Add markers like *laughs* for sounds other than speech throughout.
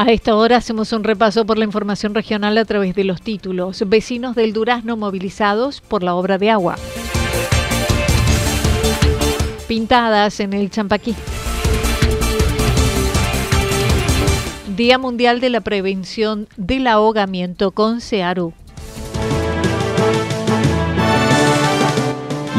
A esta hora hacemos un repaso por la información regional a través de los títulos. Vecinos del Durazno movilizados por la obra de agua. Pintadas en el Champaquí. Día Mundial de la Prevención del Ahogamiento con CEARU.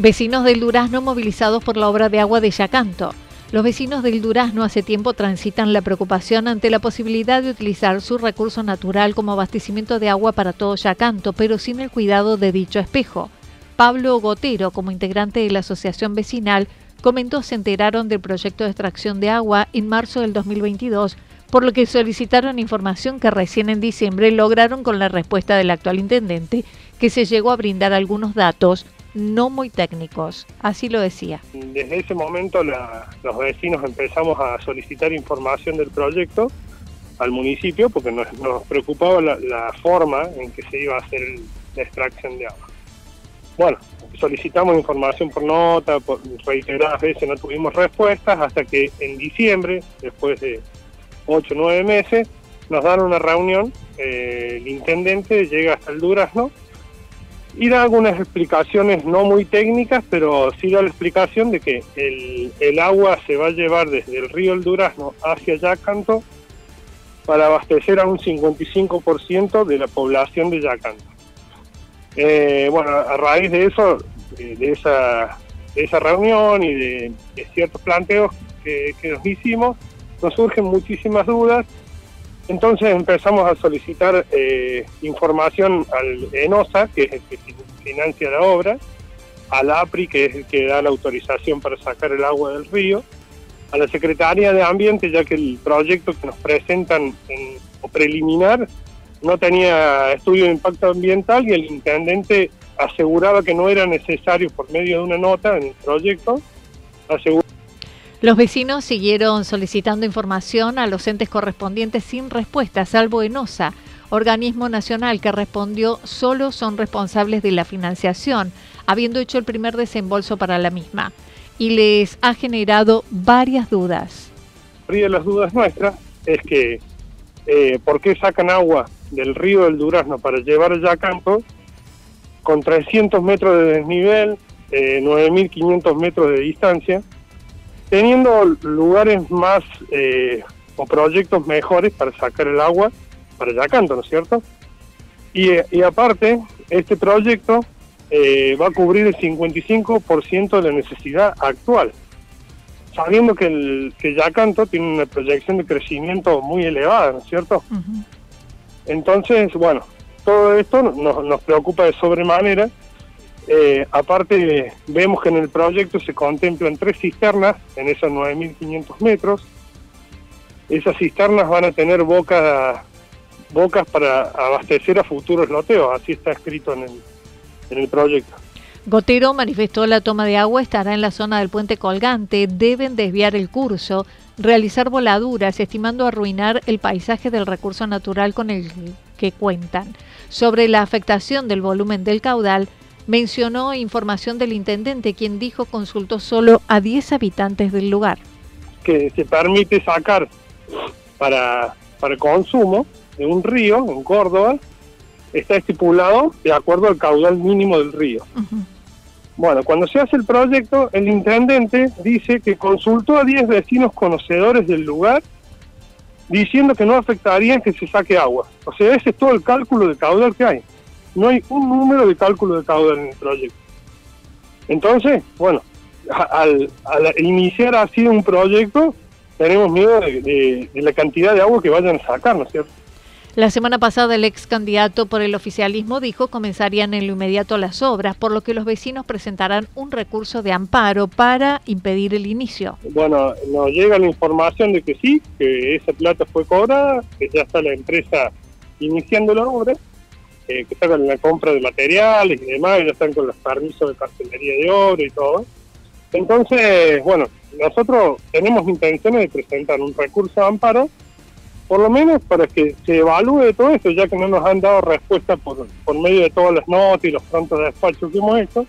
Vecinos del Durazno movilizados por la obra de agua de Yacanto. Los vecinos del Durazno hace tiempo transitan la preocupación ante la posibilidad de utilizar su recurso natural como abastecimiento de agua para todo Yacanto, pero sin el cuidado de dicho espejo. Pablo Gotero, como integrante de la asociación vecinal, comentó se enteraron del proyecto de extracción de agua en marzo del 2022, por lo que solicitaron información que recién en diciembre lograron con la respuesta del actual intendente, que se llegó a brindar algunos datos no muy técnicos, así lo decía. Desde ese momento los vecinos empezamos a solicitar información del proyecto al municipio porque nos, preocupaba la, forma en que se iba a hacer la extracción de agua. Bueno, solicitamos información por nota, por reiteradas veces no tuvimos respuestas hasta que en diciembre, después de 8 o 9 meses, nos dan una reunión, eh, el intendente llega hasta el Durazno y da algunas explicaciones no muy técnicas, pero sí da la explicación de que el, agua se va a llevar desde el río El Durazno hacia Yacanto para abastecer a un 55% de la población de Yacanto. Eh, bueno, a raíz de eso, de, esa, esa reunión y de, ciertos planteos que, nos hicimos, nos surgen muchísimas dudas entonces empezamos a solicitar eh, información al ENOSA, que es el que financia la obra, al APRI, que es el que da la autorización para sacar el agua del río, a la Secretaría de Ambiente, ya que el proyecto que nos presentan en, o preliminar no tenía estudio de impacto ambiental y el intendente aseguraba que no era necesario por medio de una nota en el proyecto, los vecinos siguieron solicitando información a los entes correspondientes sin respuesta, salvo ENOSA, organismo nacional que respondió solo son responsables de la financiación, habiendo hecho el primer desembolso para la misma, y les ha generado varias dudas. Una de las dudas nuestras es que eh, por qué sacan agua del río del Durazno para llevar allá a campo con 300 metros de desnivel, eh, 9.500 metros de distancia, teniendo lugares más eh, o proyectos mejores para sacar el agua para Yacanto, ¿no es cierto? Y, aparte, este proyecto eh, va a cubrir el 55% de la necesidad actual, sabiendo que, el, que Yacanto tiene una proyección de crecimiento muy elevada, ¿no es cierto? Entonces, bueno, todo esto nos, nos preocupa de sobremanera eh, aparte, vemos que en el proyecto se contemplan tres cisternas en esos 9.500 metros. Esas cisternas van a tener bocas para abastecer a futuros loteos, así está escrito en el, en el proyecto. Gotero manifestó la toma de agua estará en la zona del puente colgante, deben desviar el curso, realizar voladuras, estimando arruinar el paisaje del recurso natural con el que cuentan. Sobre la afectación del volumen del caudal, mencionó información del intendente, quien dijo consultó solo a 10 habitantes del lugar. Que se permite sacar para, para consumo de un río en Córdoba, está estipulado de acuerdo al caudal mínimo del río. Bueno, cuando se hace el proyecto, el intendente dice que consultó a 10 vecinos conocedores del lugar diciendo que no afectaría que se saque agua. O sea, ese es todo el cálculo de caudal que hay. No hay un número de cálculo de caudal en el proyecto. Entonces, bueno, al, iniciar así un proyecto, tenemos miedo de, de la cantidad de agua que vayan a sacar, ¿no es cierto? La semana pasada el ex candidato por el oficialismo dijo comenzarían en lo inmediato las obras, por lo que los vecinos presentarán un recurso de amparo para impedir el inicio. Bueno, nos llega la información de que sí, que esa plata fue cobrada, que ya está la empresa iniciando la obra, eh, que está con la compra de materiales y demás, ya están con los permisos de cartelería de obra y todo. Entonces, bueno, nosotros tenemos intenciones de presentar un recurso de amparo por lo menos para que se evalúe todo esto, ya que no nos han dado respuesta por, por medio de todas las notas y los prontos despachos que hemos hecho,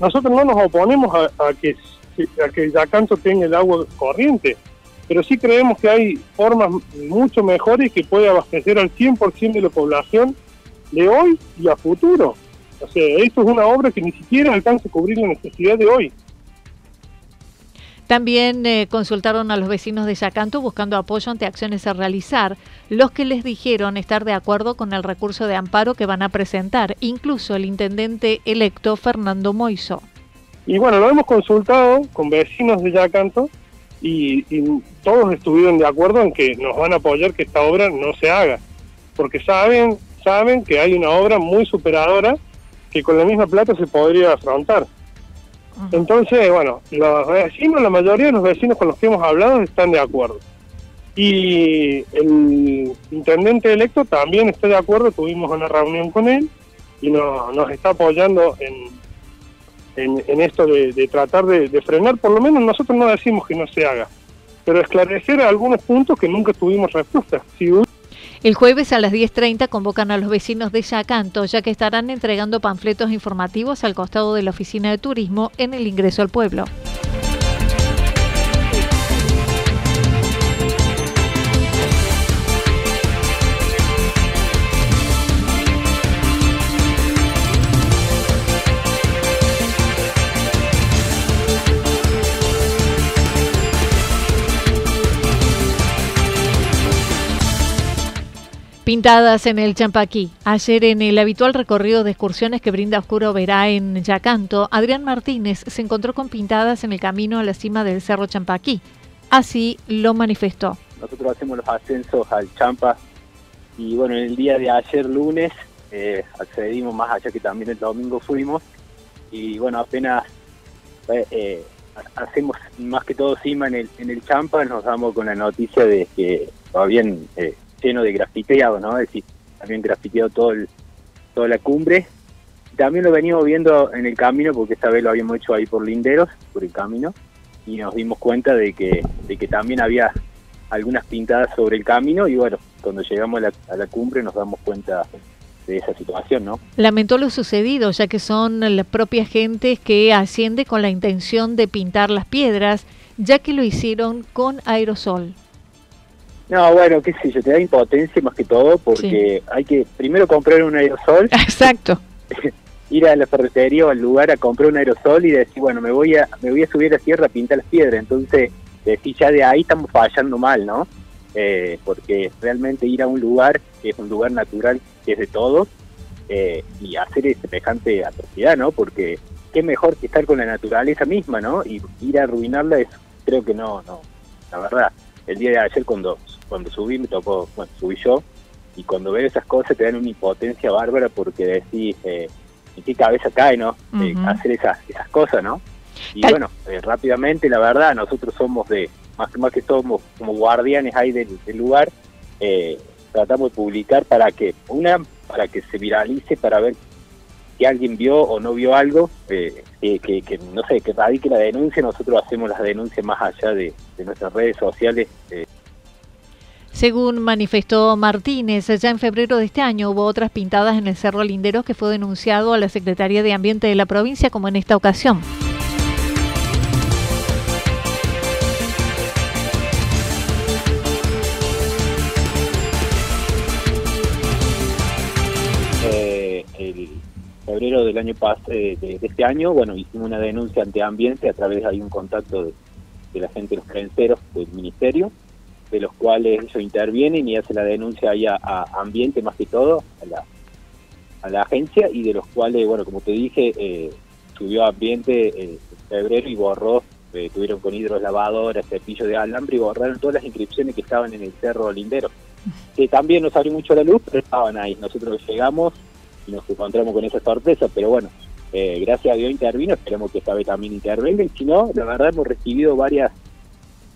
nosotros no nos oponemos a, que a que Yacanto tenga el agua corriente, pero sí creemos que hay formas mucho mejores que puede abastecer al 100% de la población de hoy y a futuro. O sea, esto es una obra que ni siquiera alcanza a cubrir la necesidad de hoy. También eh, consultaron a los vecinos de Yacanto buscando apoyo ante acciones a realizar, los que les dijeron estar de acuerdo con el recurso de amparo que van a presentar, incluso el intendente electo Fernando Moiso. Y bueno, lo hemos consultado con vecinos de Yacanto y, todos estuvieron de acuerdo en que nos van a apoyar que esta obra no se haga, porque saben, saben que hay una obra muy superadora que con la misma plata se podría afrontar. Entonces, bueno, los vecinos, la mayoría de los vecinos con los que hemos hablado están de acuerdo. Y el intendente electo también está de acuerdo, tuvimos una reunión con él y nos está apoyando en, en, esto de, tratar de, frenar, por lo menos nosotros no decimos que no se haga, pero esclarecer algunos puntos que nunca tuvimos respuesta. Si el jueves a las 10.30 convocan a los vecinos de Yacanto, ya que estarán entregando panfletos informativos al costado de la oficina de turismo en el ingreso al pueblo. Pintadas en el Champaquí. Ayer en el habitual recorrido de excursiones que brinda Oscuro Verá en Yacanto, Adrián Martínez se encontró con pintadas en el camino a la cima del Cerro Champaquí. Así lo manifestó. Nosotros hacemos los ascensos al Champa y bueno, en el día de ayer lunes eh, accedimos más allá que también el domingo fuimos y bueno, apenas eh, eh, hacemos más que todo cima en el, en el Champa, nos damos con la noticia de que habían lleno de grafiteado, ¿no? Es decir, también grafiteado todo el, toda la cumbre. También lo venimos viendo en el camino, porque esta vez lo habíamos hecho ahí por linderos, por el camino, y nos dimos cuenta de que, de que también había algunas pintadas sobre el camino, y bueno, cuando llegamos a la, a la cumbre nos damos cuenta de esa situación, ¿no? Lamentó lo sucedido, ya que son las propias gentes que asciende con la intención de pintar las piedras, ya que lo hicieron con aerosol. No, bueno, qué sé yo, te da impotencia más que todo porque hay que primero comprar un aerosol. *laughs* Exacto. *laughs* ir a la ferretería o al lugar a comprar un aerosol y decir, bueno, me voy a me voy a subir a la sierra a pintar las piedras. Entonces, decir, ya de ahí estamos fallando mal, ¿no? Eh, porque realmente ir a un lugar que es un lugar natural, que es de todos, eh, y hacer semejante atrocidad, ¿no? Porque qué mejor que estar con la naturaleza misma, ¿no? Y ir a arruinarla es, creo que no, no, la verdad. El día de ayer cuando cuando subí me tocó, bueno, subí yo, y cuando veo esas cosas te dan una impotencia bárbara porque decís, eh, en qué cabeza cae, ¿no? Eh, hacer esas, esas cosas, ¿no? Y bueno, eh, rápidamente, la verdad, nosotros somos de, más, más que somos como guardianes ahí del, lugar, tratamos de publicar para que, una, para que se viralice, para ver si alguien vio o no vio algo, eh, que, no sé, que radique la denuncia, nosotros hacemos las denuncias más allá de, nuestras redes sociales. Eh. Según manifestó Martínez, ya en febrero de este año hubo otras pintadas en el Cerro Linderos que fue denunciado a la Secretaría de Ambiente de la provincia como en esta ocasión. febrero del año pasado, eh, de, este año, bueno, hicimos una denuncia ante ambiente a través de un contacto de, la gente de los prenseros del ministerio, de los cuales ellos intervienen y hacen la denuncia ahí a, ambiente más que todo, a la, a la agencia, y de los cuales, bueno, como te dije, eh, subió ambiente eh, en febrero y borró, tuvieron con hidrolavadoras, cepillo de alambre y borraron todas las inscripciones que estaban en el Cerro Lindero, que también nos salió mucho la luz, pero estaban ahí. Nosotros llegamos nos encontramos con esa sorpresa, pero bueno, eh, gracias a Dios intervino, esperemos que esta vez también intervenga, y si no, la verdad hemos recibido varias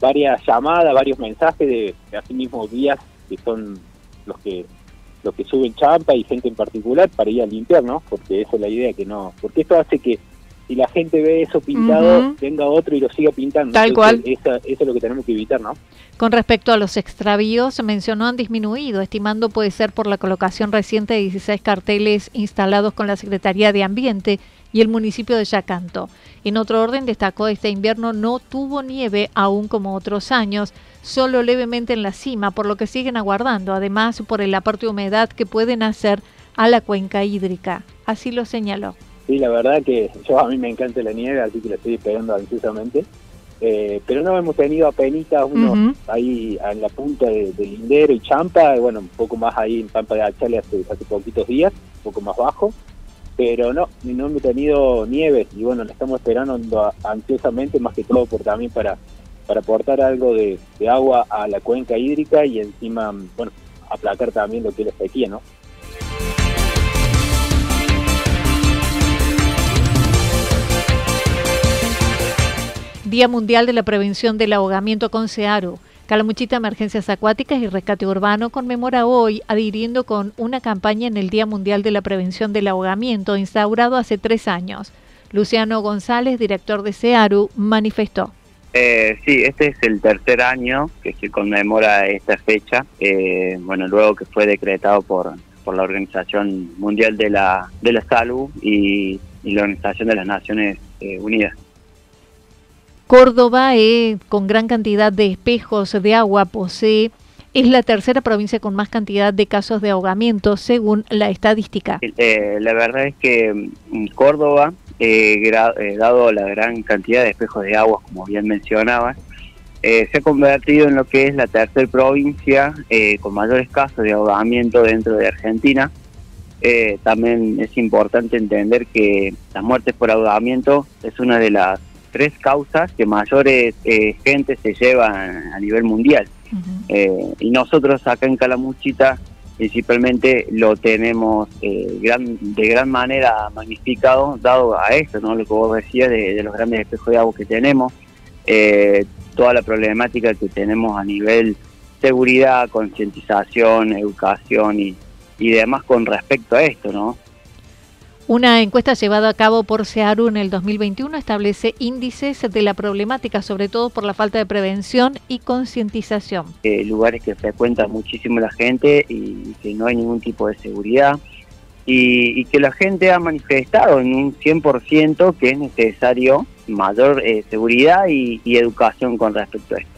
varias llamadas, varios mensajes de, así mismos días que son los que los que suben champa y gente en particular para ir a limpiar, ¿no? Porque esa es la idea, que no, porque esto hace que si la gente ve eso pintado, venga otro y lo siga pintando. Tal cual. eso es lo que tenemos que evitar, ¿no? Con respecto a los extravíos, mencionó han disminuido, estimando puede ser por la colocación reciente de 16 carteles instalados con la Secretaría de Ambiente y el municipio de Yacanto. En otro orden, destacó este invierno no tuvo nieve aún como otros años, solo levemente en la cima, por lo que siguen aguardando, además por el aporte de humedad que pueden hacer a la cuenca hídrica. Así lo señaló. Sí, la verdad que yo a mí me encanta la nieve, así que la estoy esperando ansiosamente. Eh, pero no hemos tenido apenas uno ahí en la punta de, Lindero y Champa, bueno, un poco más ahí en Pampa de Achale hace, hace poquitos días, un poco más bajo, pero no, no hemos tenido nieve y bueno, la estamos esperando ansiosamente, más que todo por también para, para aportar algo de, agua a la cuenca hídrica y encima, bueno, aplacar también lo que es la sequía, ¿no? Día Mundial de la Prevención del Ahogamiento con CEARO. Calamuchita Emergencias Acuáticas y Rescate Urbano conmemora hoy, adhiriendo con una campaña en el Día Mundial de la Prevención del Ahogamiento, instaurado hace tres años. Luciano González, director de CEARU, manifestó. Eh, sí, este es el tercer año que se conmemora esta fecha, eh, bueno, luego que fue decretado por, por la Organización Mundial de la, de la Salud y, la Organización de las Naciones eh, Unidas. Córdoba, eh, con gran cantidad de espejos de agua, posee es la tercera provincia con más cantidad de casos de ahogamiento según la estadística. Eh, la verdad es que mm, Córdoba, eh, dado la gran cantidad de espejos de agua, como bien mencionaba, se ha convertido en lo que es la tercera provincia con mayores casos de ahogamiento dentro de Argentina. también es importante entender que las muertes por ahogamiento es una de las tres causas que mayores eh, gente se llevan a nivel mundial. Eh, y nosotros acá en Calamuchita principalmente lo tenemos eh, gran, de gran manera magnificado, dado a esto, ¿no? lo que vos decías de, los grandes espejos de agua que tenemos, toda la problemática que tenemos a nivel seguridad, concientización, educación y, y demás con respecto a esto, ¿no? Una encuesta llevada a cabo por SEARU en el 2021 establece índices de la problemática, sobre todo por la falta de prevención y concientización. Eh, lugares que frecuenta muchísimo la gente y que no hay ningún tipo de seguridad y, que la gente ha manifestado en un 100% que es necesario mayor eh, seguridad y, y educación con respecto a esto.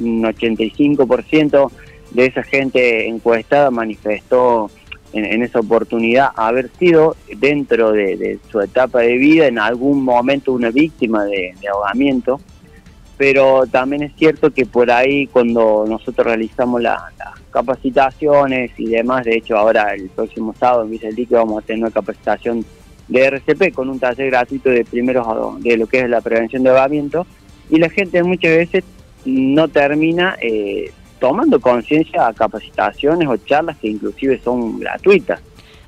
Un 85% de esa gente encuestada manifestó en, esa oportunidad haber sido dentro de, su etapa de vida en algún momento una víctima de, ahogamiento, pero también es cierto que por ahí cuando nosotros realizamos las capacitaciones y demás, de hecho ahora el próximo sábado en Villa vamos a tener una capacitación de RCP con un taller gratuito de primeros de lo que es la prevención de ahogamiento. Y la gente muchas veces no termina eh, tomando conciencia a capacitaciones o charlas que inclusive son gratuitas.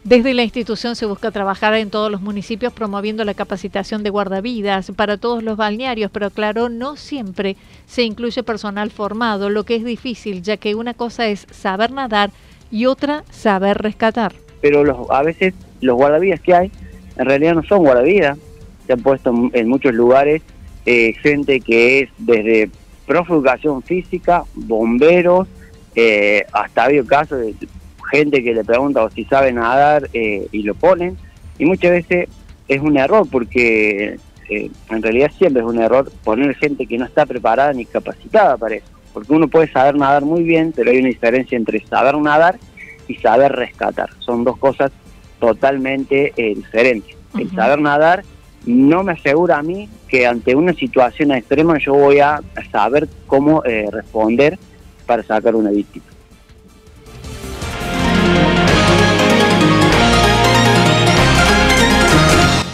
Desde la institución se busca trabajar en todos los municipios promoviendo la capacitación de guardavidas para todos los balnearios, pero claro, no siempre se incluye personal formado, lo que es difícil, ya que una cosa es saber nadar y otra saber rescatar. Pero los, a veces los guardavidas que hay en realidad no son guardavidas. Se han puesto en muchos lugares eh, gente que es desde profe educación física, bomberos, eh, hasta ha habido casos de gente que le pregunta o si sabe nadar eh, y lo ponen. Y muchas veces es un error porque en realidad siempre es un error poner gente que no está preparada ni capacitada para eso. Porque uno puede saber nadar muy bien, pero hay una diferencia entre saber nadar y saber rescatar. Son dos cosas totalmente diferentes. El saber nadar no me asegura a mí que ante una situación extrema yo voy a saber cómo eh, responder para sacar una víctima.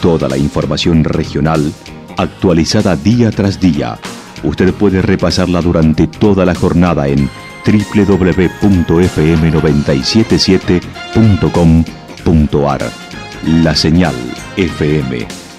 Toda la información regional actualizada día tras día. Usted puede repasarla durante toda la jornada en www.fm977.com.ar. La señal FM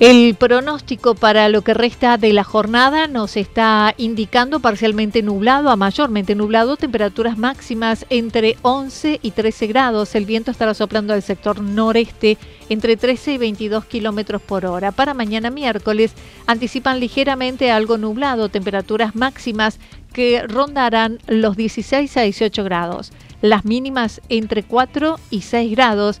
El pronóstico para lo que resta de la jornada nos está indicando parcialmente nublado a mayormente nublado, temperaturas máximas entre 11 y 13 grados. El viento estará soplando al sector noreste entre 13 y 22 kilómetros por hora. Para mañana miércoles anticipan ligeramente algo nublado, temperaturas máximas que rondarán los 16 a 18 grados. Las mínimas entre 4 y 6 grados